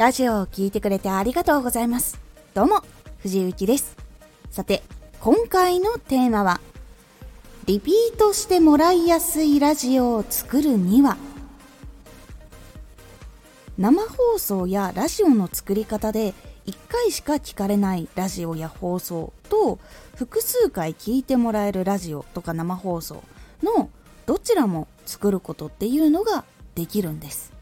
ラジオを聴いてくれてありがとうございます。どうも、藤幸です。さて、今回のテーマは、リピートしてもらいやすいラジオを作るには、生放送やラジオの作り方で1回しか聞かれないラジオや放送と複数回聞いてもらえるラジオとか生放送のどちらも作ることっていうのができるんです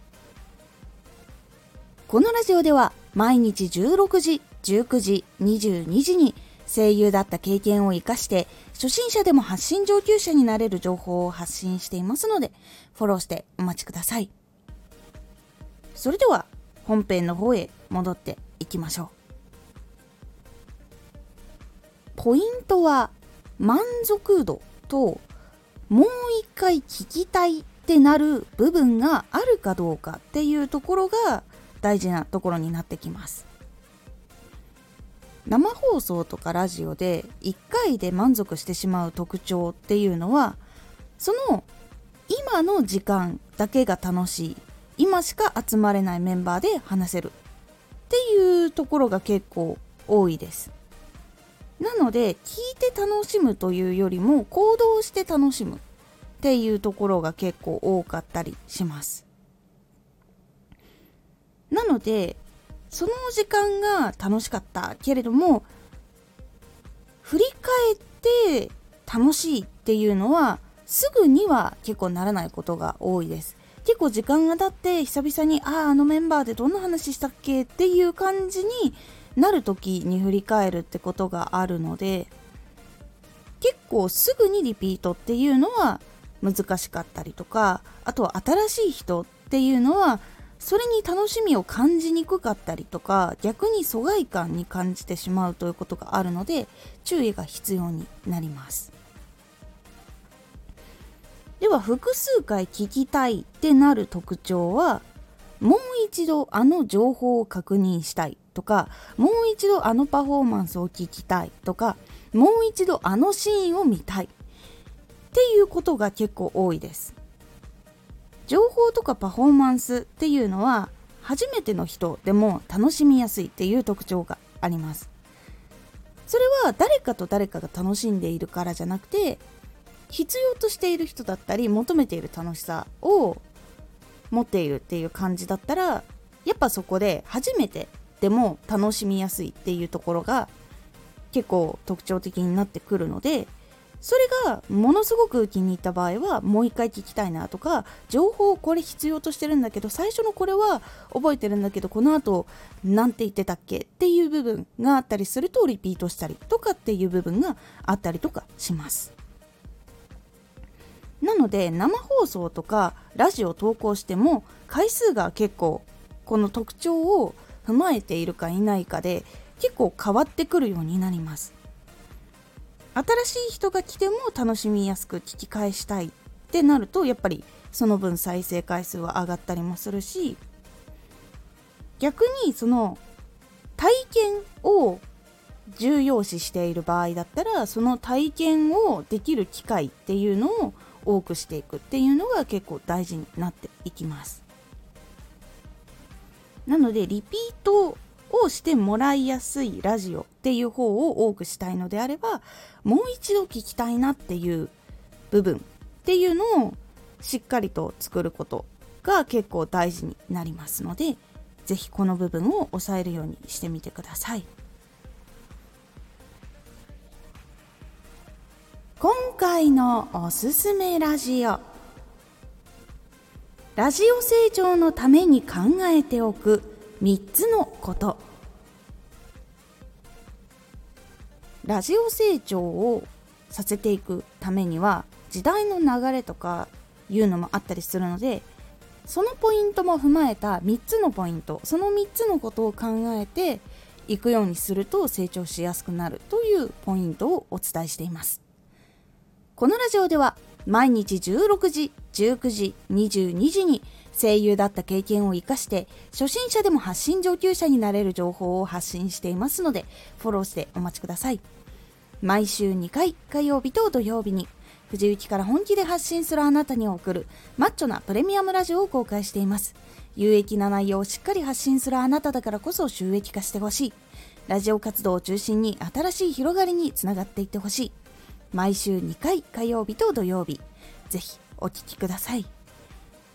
このラジオでは毎日16時、19時、22時に声優だった経験を活かして初心者でも発信上級者になれる情報を発信していますのでフォローしてお待ちください。それでは本編の方へ戻っていきましょう。ポイントは満足度ともう一回聞きたいってなる部分があるかどうかっていうところが大事なところになってきます。生放送とかラジオで1回で満足してしまう特徴っていうのはその今の時間だけが楽しい。今しか集まれないメンバーで話せる。っていうところが結構多いです。なので聞いて楽しむというよりも行動して楽しむっていうところが結構多かったりします。なのでその時間が楽しかったけれども振り返って楽しいっていうのはすぐには結構ならないことが多いです。結構時間が経って久々にあああのメンバーでどんな話したっけっていう感じになる時に振り返るってことがあるので結構すぐにリピートっていうのは難しかったりとかあとは新しい人っていうのはそれに楽しみを感じにくかったりとか逆に疎外感に感じてしまうということがあるので注意が必要になります。では複数回聞きたいってなる特徴はもう一度あの情報を確認したいとかもう一度あのパフォーマンスを聞きたいとかもう一度あのシーンを見たいっていうことが結構多いです。情報とかパフォーマンスっていうのは初めての人でも楽しみやすいっていう特徴があります。それは誰かと誰かが楽しんでいるからじゃなくて必要としている人だったり求めている楽しさを持っているっていう感じだったらやっぱそこで初めてでも楽しみやすいっていうところが結構特徴的になってくるのでそれがものすごく気に入った場合はもう一回聞きたいなとか情報これ必要としてるんだけど最初のこれは覚えてるんだけどこの後何て言ってたっけっていう部分があったりするとリピートしたりとかっていう部分があったりとかします。なので生放送とかラジオ投稿しても回数が結構この特徴を踏まえているかいないかで結構変わってくるようになります。新しい人が来ても楽しみやすく聞き返したいってなるとやっぱりその分再生回数は上がったりもするし逆にその体験を重要視している場合だったらその体験をできる機会っていうのを多くしていくっていうのが結構大事になっていきます。なのでリピートをしてもらいやすいラジオっていう方を多くしたいのであればもう一度聞きたいなっていう部分っていうのをしっかりと作ることが結構大事になりますので是非この部分を押さえるようにしてみてください。今回のおすすめラジオラジオ成長のために考えておく3つのことラジオ成長をさせていくためには時代の流れとかいうのもあったりするのでそのポイントも踏まえた3つのポイントその3つのことを考えていくようにすると成長しやすくなるというポイントをお伝えしています。このラジオでは毎日16時19時22時に声優だった経験を生かして初心者でも発信上級者になれる情報を発信していますのでフォローしてお待ちください毎週2回火曜日と土曜日に藤雪から本気で発信するあなたに送るマッチョなプレミアムラジオを公開しています有益な内容をしっかり発信するあなただからこそ収益化してほしい。ラジオ活動を中心に新しい広がりにつながっていってほしい。毎週2回火曜日と土曜日。ぜひお聴きください。